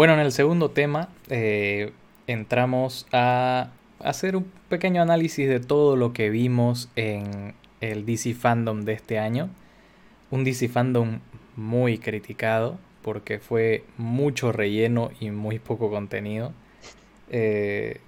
Bueno, en el segundo tema eh, entramos a hacer un pequeño análisis de todo lo que vimos en el DC Fandom de este año. Un DC Fandom muy criticado porque fue mucho relleno y muy poco contenido. Eh,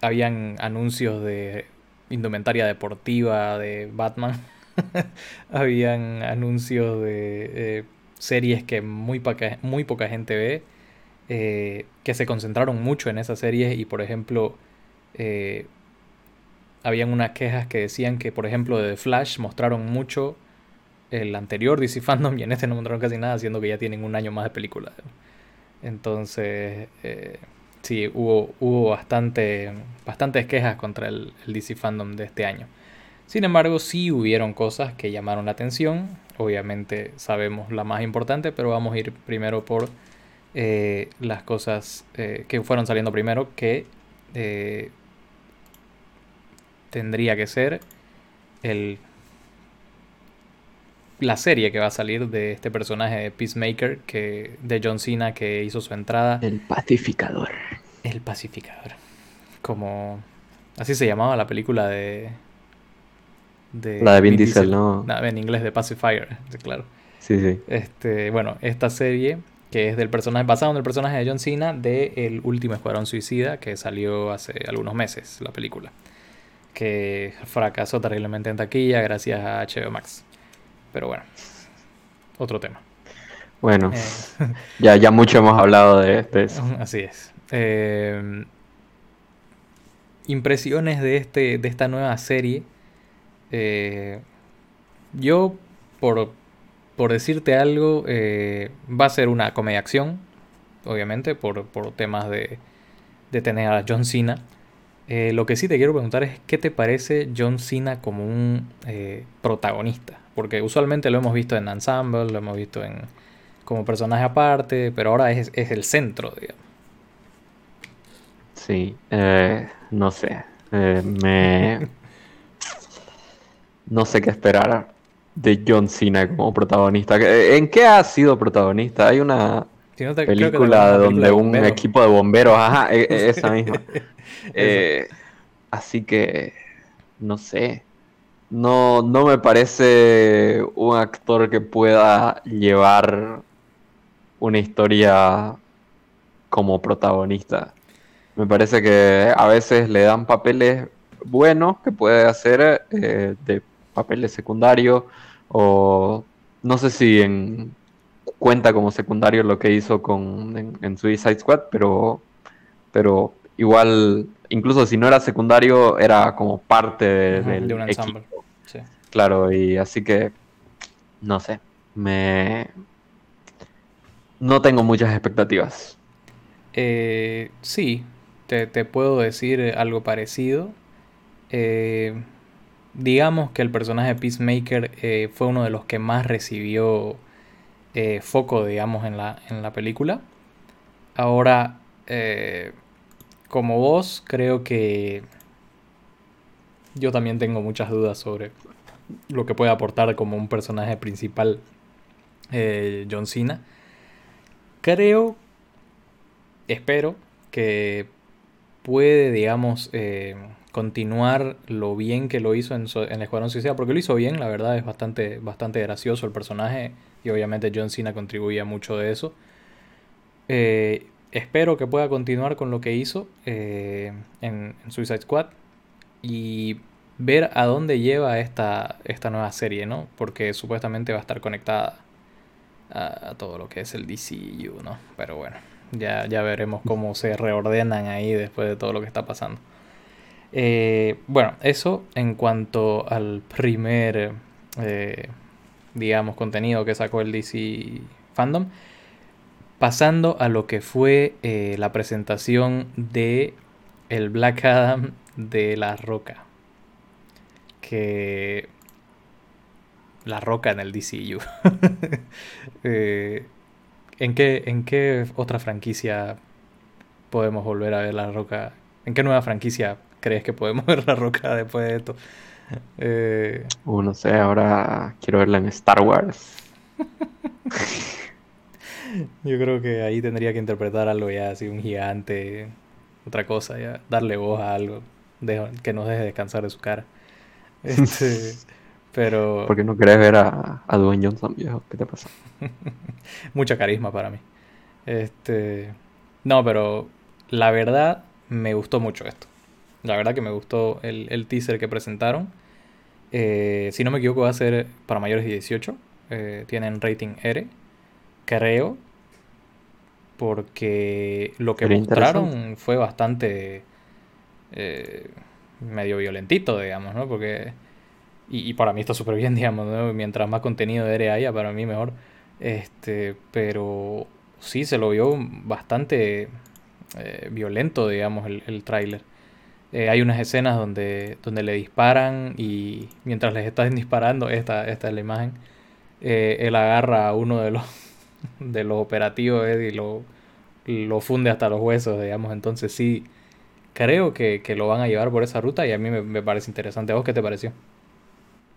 habían anuncios de indumentaria deportiva de Batman. habían anuncios de eh, series que muy poca, muy poca gente ve. Eh, que se concentraron mucho en esas series y por ejemplo habían unas quejas que decían que por ejemplo de The Flash mostraron mucho el anterior DC Fandom y en este no mostraron casi nada, siendo que ya tienen un año más de película. Entonces, eh, sí, hubo, hubo bastante, bastantes quejas contra el, DC Fandom de este año. Sin embargo, sí hubieron cosas que llamaron la atención. Obviamente sabemos la más importante, pero vamos a ir primero por eh, las cosas eh, que fueron saliendo primero, que tendría que ser el la serie que va a salir de este personaje de Peacemaker, que, de John Cena, que hizo su entrada. El pacificador. El pacificador. Como... Así se llamaba la película de... de la de Vin, Diesel, ¿no? En inglés de Pacifier, claro. Sí, sí. Este, bueno, esta serie que es del personaje basado en el personaje de John Cena de El último escuadrón suicida que salió hace algunos meses la película que fracasó terriblemente en taquilla gracias a HBO Max. Pero bueno, otro tema. Bueno, eh, ya, ya mucho hemos hablado de, eso. Así es. Eh, impresiones de, este, de esta nueva serie. Eh, yo, por, por, decirte algo, va a ser una comedia acción, obviamente, por, por temas de, de tener a John Cena. lo que sí te quiero preguntar es qué te parece John Cena como un protagonista. Porque usualmente lo hemos visto en ensemble, lo hemos visto en como personaje aparte, pero ahora es, el centro, digamos. Sí, eh, no sé. Eh, me. no sé qué esperar de John Cena como protagonista. ¿En qué ha sido protagonista? Hay una película donde un equipo de bomberos, ajá, e, esa misma. Eh, así que, no sé no, no me parece un actor que pueda llevar una historia como protagonista. Me parece que a veces le dan papeles buenos que puede hacer eh, de papeles secundarios o no sé si en, cuenta como secundario lo que hizo con, en, Suicide Squad, pero, pero igual, incluso si no era secundario, era como parte del de un equipo. Claro, y así que, no sé, me... No tengo muchas expectativas. Eh, sí, te, puedo decir algo parecido. Eh, digamos que el personaje de Peacemaker eh, fue uno de los que más recibió foco, digamos, en la, en la película. Ahora, como vos, creo que yo también tengo muchas dudas sobre lo que puede aportar como un personaje principal eh, John Cena. Creo, espero que puede, digamos, eh, continuar lo bien que lo hizo en, en el Escuadrón Suicida, porque lo hizo bien, la verdad es bastante, bastante gracioso el personaje y obviamente John Cena contribuía mucho de eso. Eh, espero que pueda continuar con lo que hizo en, en Suicide Squad y ver a dónde lleva esta, esta nueva serie, ¿no? Porque supuestamente va a estar conectada a, todo lo que es el DCU, ¿no? Pero bueno, ya, ya veremos cómo se reordenan ahí después de todo lo que está pasando. Eh, bueno, eso en cuanto al primer, eh, digamos, contenido que sacó el DC Fandom. Pasando a lo que fue eh, la presentación de el Black Adam de La Roca que La Roca en el DCU. ¿en, qué, ¿En qué otra franquicia podemos volver a ver La Roca? ¿En qué nueva franquicia crees que podemos ver La Roca después de esto? Eh... Uh, no sé, ahora quiero verla en Star Wars. Yo creo que ahí tendría que interpretar algo ya así, un gigante, otra cosa, ya, darle voz a algo que nos deje descansar de su cara. Este, pero... Porque no querés ver a, a Dwayne Johnson, viejo, ¿qué te pasa? Mucha carisma para mí. Este, no, pero la verdad me gustó mucho esto. La verdad que me gustó el, teaser que presentaron. Eh, si no me equivoco va a ser para mayores de 18. Eh, tienen rating R. Creo. Porque lo que mostraron fue bastante eh, medio violentito, digamos, ¿no? Porque... Y, para mí está súper bien, digamos, ¿no? Mientras más contenido de R haya, para mí mejor. Este, pero sí, se lo vio bastante eh, violento, digamos, el, el tráiler. Eh, hay unas escenas donde, donde le disparan y mientras les están disparando, esta, esta es la imagen, él agarra a uno de los, de los operativos y lo, lo funde hasta los huesos, digamos. Entonces sí, creo que, lo van a llevar por esa ruta y a mí me, parece interesante. ¿A vos qué te pareció?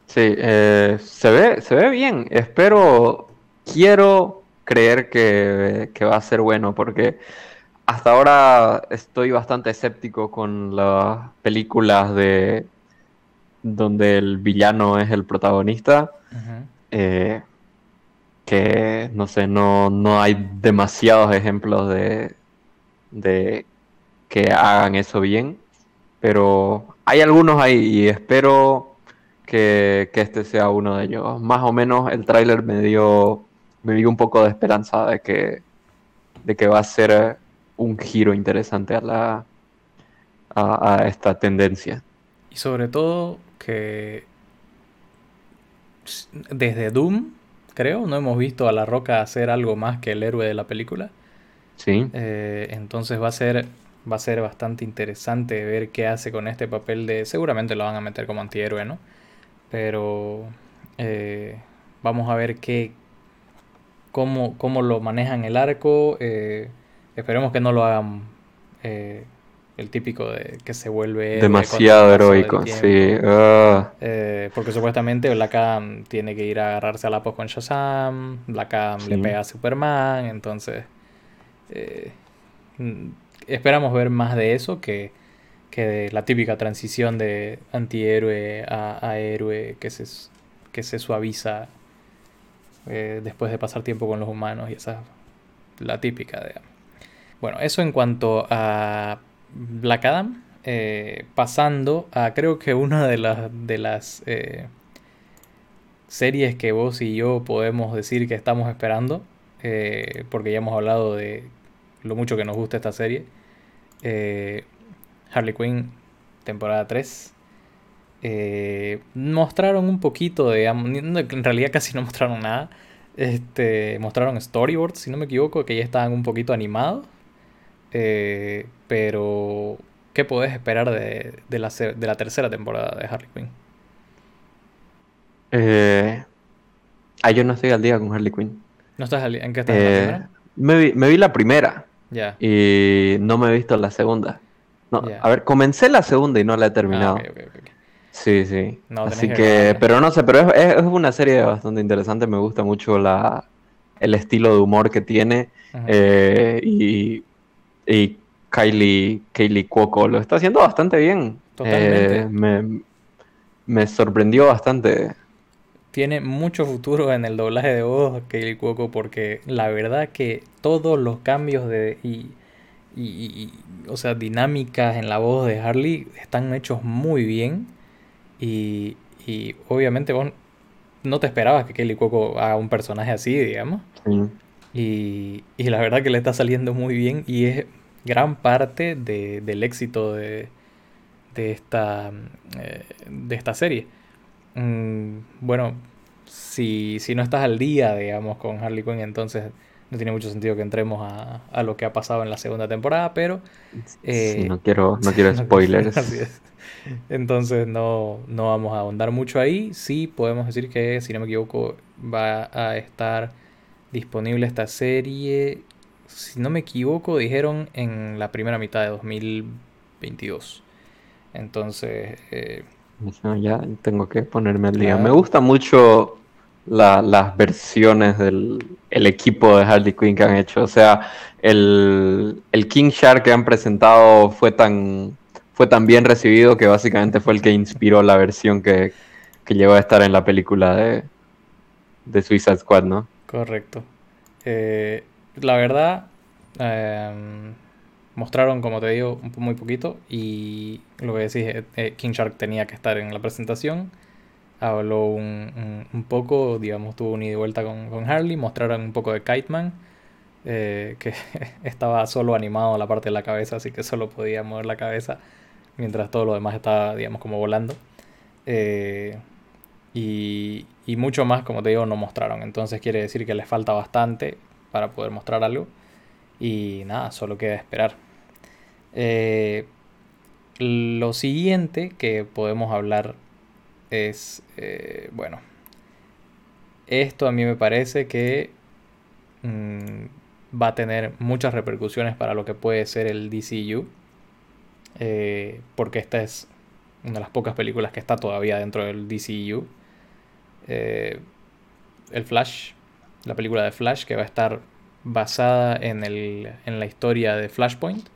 Sí, eh, se, ve, se ve bien. Espero, quiero creer que, va a ser bueno porque hasta ahora estoy bastante escéptico con las películas de donde el villano es el protagonista. Eh, que no sé, no, no hay demasiados ejemplos de, de que hagan eso bien, pero hay algunos ahí y espero que, este sea uno de ellos. Más o menos el tráiler me dio, me dio un poco de esperanza de que, de que va a ser un giro interesante a, la, a, esta tendencia. Y sobre todo que desde Doom, creo, no hemos visto a La Roca hacer algo más que el héroe de la película. Sí. Eh, entonces va a ser va a ser bastante interesante ver qué hace con este papel de... Seguramente lo van a meter como antihéroe, ¿no? Pero eh, vamos a ver qué... Cómo, cómo lo manejan el arco. Eh, esperemos que no lo hagan eh, el típico de que se vuelve... Demasiado heroico, sí. Ah. porque supuestamente Black Adam tiene que ir a agarrarse a la pos con Shazam. Black Adam le pega a Superman. Entonces esperamos ver más de eso que, de la típica transición de antihéroe a, héroe que se, que se suaviza eh, después de pasar tiempo con los humanos y esa la típica de bueno eso en cuanto a Black Adam eh, pasando a creo que una de las de las eh, series que vos y yo podemos decir que estamos esperando porque ya hemos hablado de lo mucho que nos gusta esta serie. Eh, Harley Quinn, temporada 3. Eh, mostraron un poquito de. En realidad casi no mostraron nada. Este, mostraron storyboards, si no me equivoco, que ya estaban un poquito animados. Eh, pero, ¿qué podés esperar de, la, de la tercera temporada de Harley Quinn? Eh, ah, yo no estoy al día con Harley Quinn. ¿No estás al día? ¿En qué estás? Eh, me, vi, me vi la primera. Y no me he visto la segunda. No, a ver, comencé la segunda y no la he terminado. Ah, sí, sí. Así que, pero no sé, pero es, una serie bastante interesante. Me gusta mucho la, el estilo de humor que tiene. Eh, y, y Kylie, Kylie Cuoco lo está haciendo bastante bien. Totalmente. Eh, me, me sorprendió bastante tiene mucho futuro en el doblaje de voz el Cuoco porque la verdad que todos los cambios de y, y, o sea dinámicas en la voz de Harley están hechos muy bien y, y obviamente vos no te esperabas que Kelly Cuoco haga un personaje así digamos y, y, la verdad que le está saliendo muy bien y es gran parte de, del éxito de, de esta eh, de esta serie Mm, bueno, si, si no estás al día, digamos, con Harley Quinn, entonces no tiene mucho sentido que entremos a, a lo que ha pasado en la segunda temporada, pero... Eh, no quiero, no quiero spoilers. Entonces no, no vamos a ahondar mucho ahí. Sí podemos decir que, si no me equivoco, va a estar disponible esta serie. Si no me equivoco, dijeron en la primera mitad de 2022. Entonces... Eh, ya tengo que ponerme al día. Me gusta mucho las versiones del equipo de Harley Quinn que han hecho. O sea, el, King Shark que han presentado fue tan, fue tan bien recibido que básicamente fue el que inspiró la versión que, que llegó a estar en la película de, de Suicide Squad, ¿no? Correcto. Eh, la verdad, em, mostraron, como te digo, muy poquito y lo que decís, eh, eh, King Shark tenía que estar en la presentación habló un, un, poco, digamos, tuvo un ida y vuelta con, Harley, mostraron un poco de Kite Man, eh, que estaba solo animado la parte de la cabeza, así que solo podía mover la cabeza, mientras todo lo demás estaba, digamos, como volando. Eh, y, mucho más, como te digo, no mostraron. Entonces quiere decir que les falta bastante para poder mostrar algo. Y nada, solo queda esperar. Eh, lo siguiente que podemos hablar es, eh, bueno, esto a mí me parece que mm, va a tener muchas repercusiones para lo que puede ser el DCU, eh, porque esta es una de las pocas películas que está todavía dentro del DCU. Eh, el Flash, la película de Flash, que va a estar basada en, el, en la historia de Flashpoint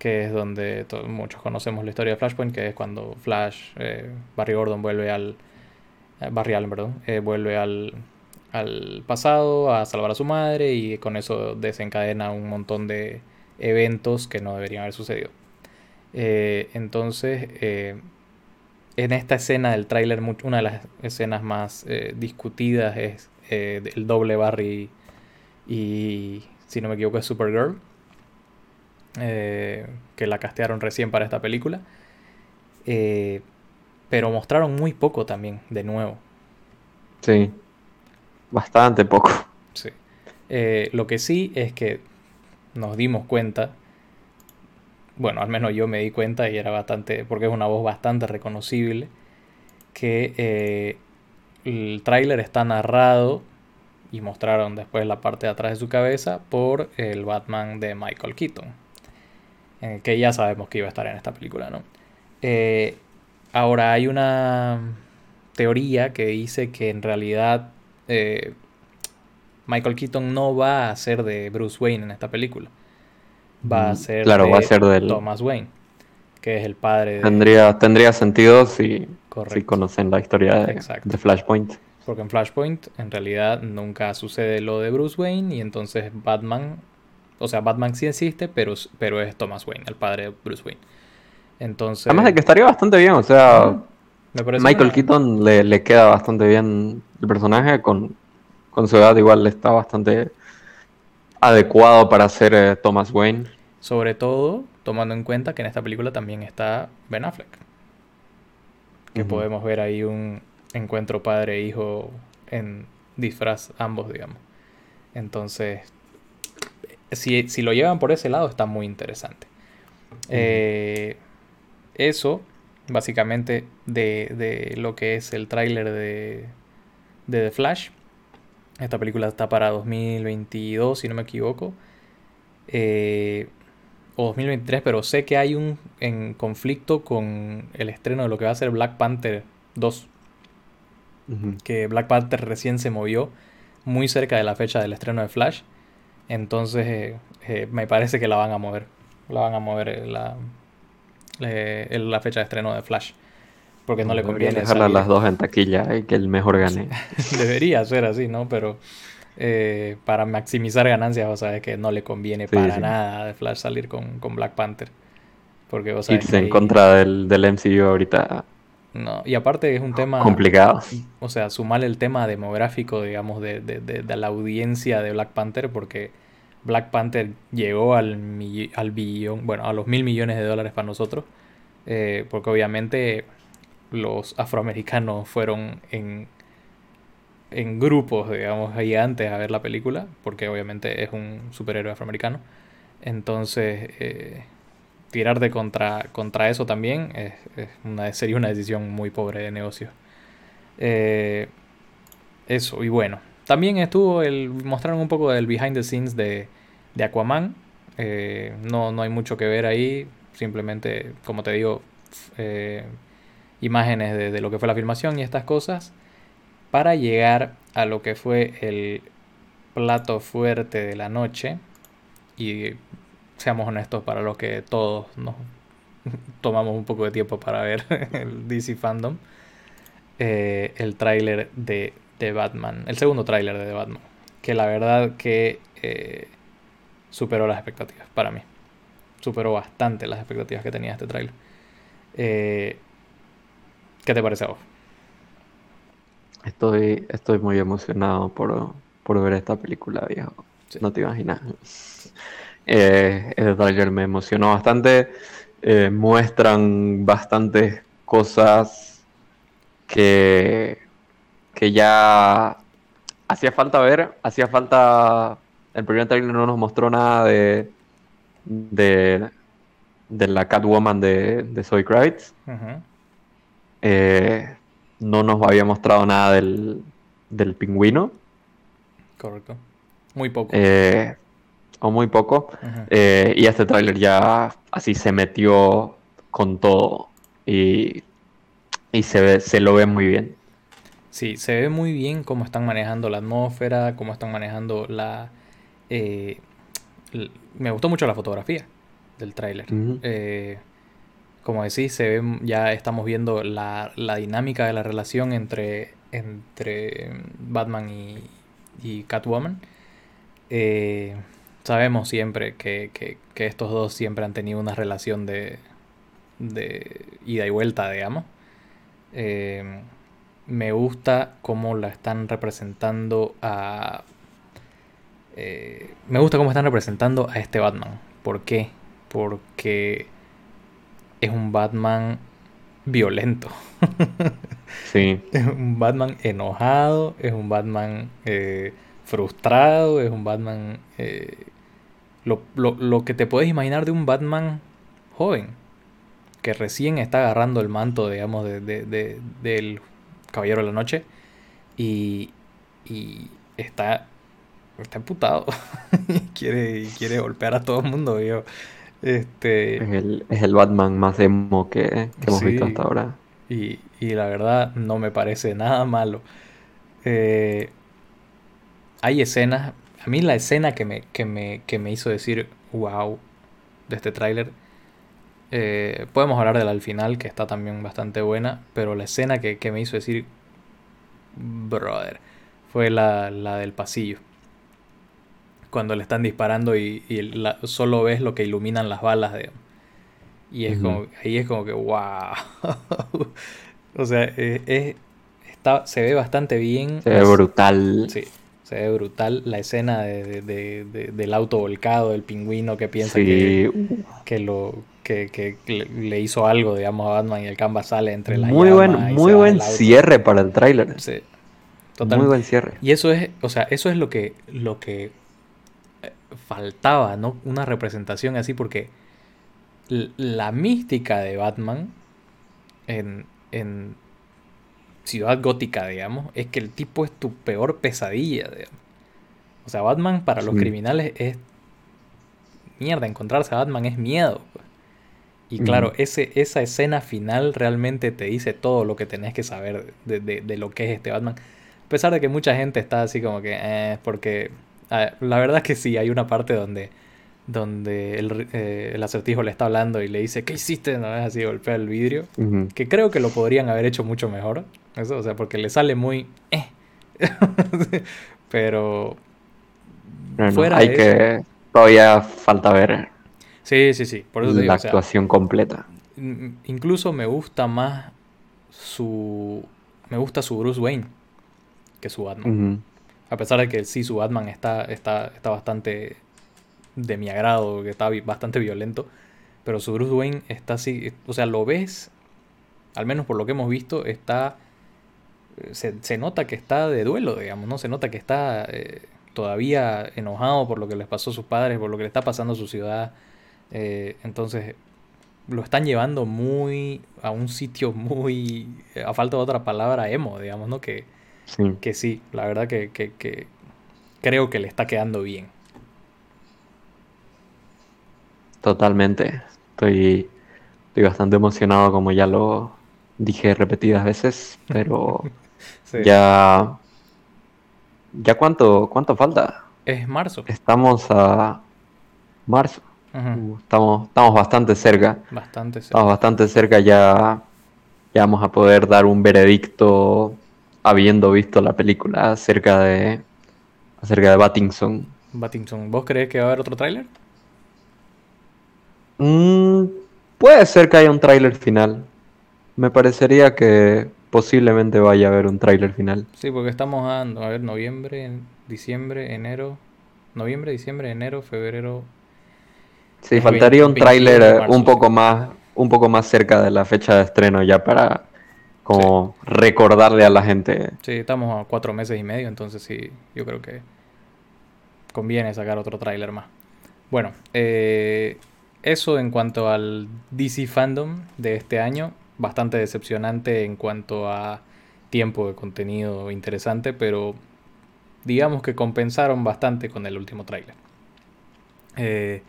que es donde muchos conocemos la historia de Flashpoint, que es cuando Flash, eh, Barry Gordon vuelve al... Eh, Barry Allen, perdón, eh, vuelve al, al pasado a salvar a su madre y con eso desencadena un montón de eventos que no deberían haber sucedido. entonces, en esta escena del tráiler, una de las escenas más discutidas es el doble Barry y, si no me equivoco, es Supergirl eh, que la castearon recién para esta película. Eh, pero mostraron muy poco también, de nuevo. Sí, bastante poco. Sí. Eh, lo que sí es que nos dimos cuenta, bueno, al menos yo me di cuenta y era bastante, porque es una voz bastante reconocible, que el tráiler está narrado y mostraron después la parte de atrás de su cabeza por el Batman de Michael Keaton que ya sabemos que iba a estar en esta película, ¿no? Eh, ahora hay una teoría que dice que en realidad eh, Michael Keaton no va a ser de Bruce Wayne en esta película. Va a ser claro, de va a ser del... Thomas Wayne, que es el padre de... Tendría, tendría sentido si, si conocen la historia de, de Flashpoint. Porque en Flashpoint en realidad nunca sucede lo de Bruce Wayne y entonces Batman o sea, Batman sí existe, pero, pero es Thomas Wayne, el padre de Bruce Wayne. Entonces. Además de que estaría bastante bien, o sea. Michael Keaton le, queda bastante bien el personaje. Con, su edad, igual está bastante adecuado para ser eh, Thomas Wayne. Sobre todo tomando en cuenta que en esta película también está Ben Affleck. Que podemos ver ahí un encuentro padre-hijo en disfraz, ambos, digamos. Entonces, si, lo llevan por ese lado, está muy interesante. Eh, eso, básicamente, de, lo que es el tráiler de, de The Flash. Esta película está para 2022, si no me equivoco. Eh, o 2023, pero sé que hay un en conflicto con el estreno de lo que va a ser Black Panther 2. Que Black Panther recién se movió muy cerca de la fecha del estreno de Flash. Entonces eh, eh, me parece que la van a mover. La van a mover la, la fecha de estreno de Flash. Porque no, le conviene. Dejarla las dos en taquilla y que el mejor gane. Debería ser así, ¿no? Pero para maximizar ganancias, o sea, es que no le conviene para nada de Flash salir con, Black Panther. Porque, o sea, Irse en contra del, del MCU ahorita no, y aparte es un tema... Complicado. O sea, sumar el tema demográfico, digamos, de, de, de, la audiencia de Black Panther, porque Black Panther llegó al, al billón, bueno, a los mil millones de dólares para nosotros, eh, porque obviamente los afroamericanos fueron en, en grupos, digamos, gigantes a ver la película, porque obviamente es un superhéroe afroamericano. Entonces, eh, tirarte contra, contra eso también es, sería una decisión muy pobre de negocio. Eh, eso, y bueno. También estuvo el. mostraron un poco del behind the scenes de, de Aquaman. Eh, no, no hay mucho que ver ahí. Simplemente, como te digo, eh, imágenes de, lo que fue la filmación y estas cosas. para llegar a lo que fue el plato fuerte de la noche. Y seamos honestos, para lo que todos nos tomamos un poco de tiempo para ver el DC Fandom. Eh, el tráiler de, de, Batman, el segundo tráiler de The Batman, que la verdad que eh, superó las expectativas para mí. Superó bastante las expectativas que tenía este tráiler. Eh, ¿Qué te parece a vos? Estoy, estoy muy emocionado por, ver esta película, viejo. No te imaginas. Eh, este trailer me emocionó bastante. Eh, muestran bastantes cosas que, que ya hacía falta ver. Hacía falta. El primer trailer no nos mostró nada de. de, de la Catwoman de, de Zoe Kravitz. Eh, no nos había mostrado nada del, del pingüino. Correcto. Muy poco. Eh, o muy poco. Eh, y este tráiler ya así se metió con todo. Y, y se, ve, se lo ve muy bien. Sí, se ve muy bien cómo están manejando la atmósfera, cómo están manejando la... me gustó mucho la fotografía del tráiler como decís, se ve, ya estamos viendo la, dinámica de la relación entre, entre Batman y, Catwoman. Eh, sabemos siempre que, estos dos siempre han tenido una relación de, de ida y vuelta, digamos. Eh, me gusta cómo la están representando a... Eh, me gusta cómo están representando a este Batman. ¿Por qué? Porque es un Batman violento. sí. Es un Batman enojado, es un Batman eh, frustrado, es un Batman... Eh, lo, que te puedes imaginar de un Batman joven, que recién está agarrando el manto, digamos, de, del Caballero de la Noche y, y está, está emputado. quiere, quiere golpear a todo el mundo. Yo, este, es, el, Batman más emo que, hemos visto hasta ahora. Y, la verdad no me parece nada malo. Eh, hay escenas, a mí la escena que me, que me, que me hizo decir wow de este tráiler, eh, podemos hablar de la al final, que está también bastante buena, pero la escena que, me hizo decir, brother, fue la, la del pasillo cuando le están disparando y, solo ves lo que iluminan las balas. De, y es como, ahí es como que, wow. o sea, es, está, se ve bastante bien. Se ve brutal. Sí, se ve brutal la escena de, del auto volcado, del pingüino que piensa que, que, lo, que, le hizo algo, digamos, a Batman y el canvas sale entre las Muy buen, muy buen cierre para el tráiler. Sí. Muy buen cierre. Y eso es, o sea, eso es lo que, lo que faltaba, ¿no? Una representación así porque la mística de Batman en, en Ciudad Gótica, digamos, es que el tipo es tu peor pesadilla, O sea, Batman para los criminales es mierda, encontrarse a Batman es miedo. Pues. Y claro, ese, esa escena final realmente te dice todo lo que tenés que saber de, lo que es este Batman. A pesar de que mucha gente está así como que, eh, porque la verdad es que sí, hay una parte donde, donde el, eh, el, acertijo le está hablando y le dice, ¿qué hiciste? No es así, golpea el vidrio. Que creo que lo podrían haber hecho mucho mejor. Eso, o sea, porque le sale muy... Eh. Pero... fuera hay que... Todavía falta ver. Sí, sí, sí. Por eso la actuación completa. Incluso me gusta más su... Me gusta su Bruce Wayne que su Batman. A pesar de que sí, su Batman está, está, está bastante de mi agrado, que está bastante violento. Pero su Bruce Wayne está así, o sea, lo ves, al menos por lo que hemos visto, está... Se, nota que está de duelo, digamos, ¿no? Se nota que está eh, todavía enojado por lo que les pasó a sus padres, por lo que le está pasando a su ciudad. Eh, entonces, lo están llevando muy a un sitio muy, a falta de otra palabra, emo, digamos, ¿no? Que, que sí, la verdad que, creo que le está quedando bien. Totalmente. Estoy, estoy bastante emocionado, como ya lo dije repetidas veces, pero Ya. ¿Ya cuánto, cuánto falta? Es marzo. Estamos a marzo. Uh, estamos, estamos bastante cerca. Bastante cerca. Estamos bastante cerca ya. Ya vamos a poder dar un veredicto habiendo visto la película acerca de acerca de Battington. Battington. ¿Vos crees que va a haber otro tráiler? Mm, puede ser que haya un tráiler final. Me parecería que posiblemente vaya a haber un tráiler final. Sí, porque estamos a, a ver, noviembre, diciembre, enero, noviembre, diciembre, enero, febrero. Sí, faltaría un tráiler un poco más, un poco más cerca de la fecha de estreno ya para como recordarle a la gente. Sí, estamos a cuatro meses y medio, entonces sí, yo creo que conviene sacar otro tráiler más. Bueno, eh, eso en cuanto al DC Fandom de este año. Bastante decepcionante en cuanto a tiempo de contenido interesante, pero digamos que compensaron bastante con el último tráiler. Eh,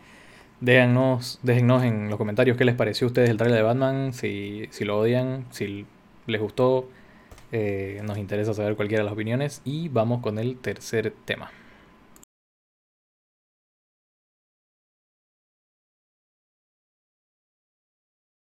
déjennos, en los comentarios qué les pareció a ustedes el tráiler de Batman, si, si, lo odian, si les gustó. Eh, nos interesa saber cualquiera de las opiniones y vamos con el tercer tema.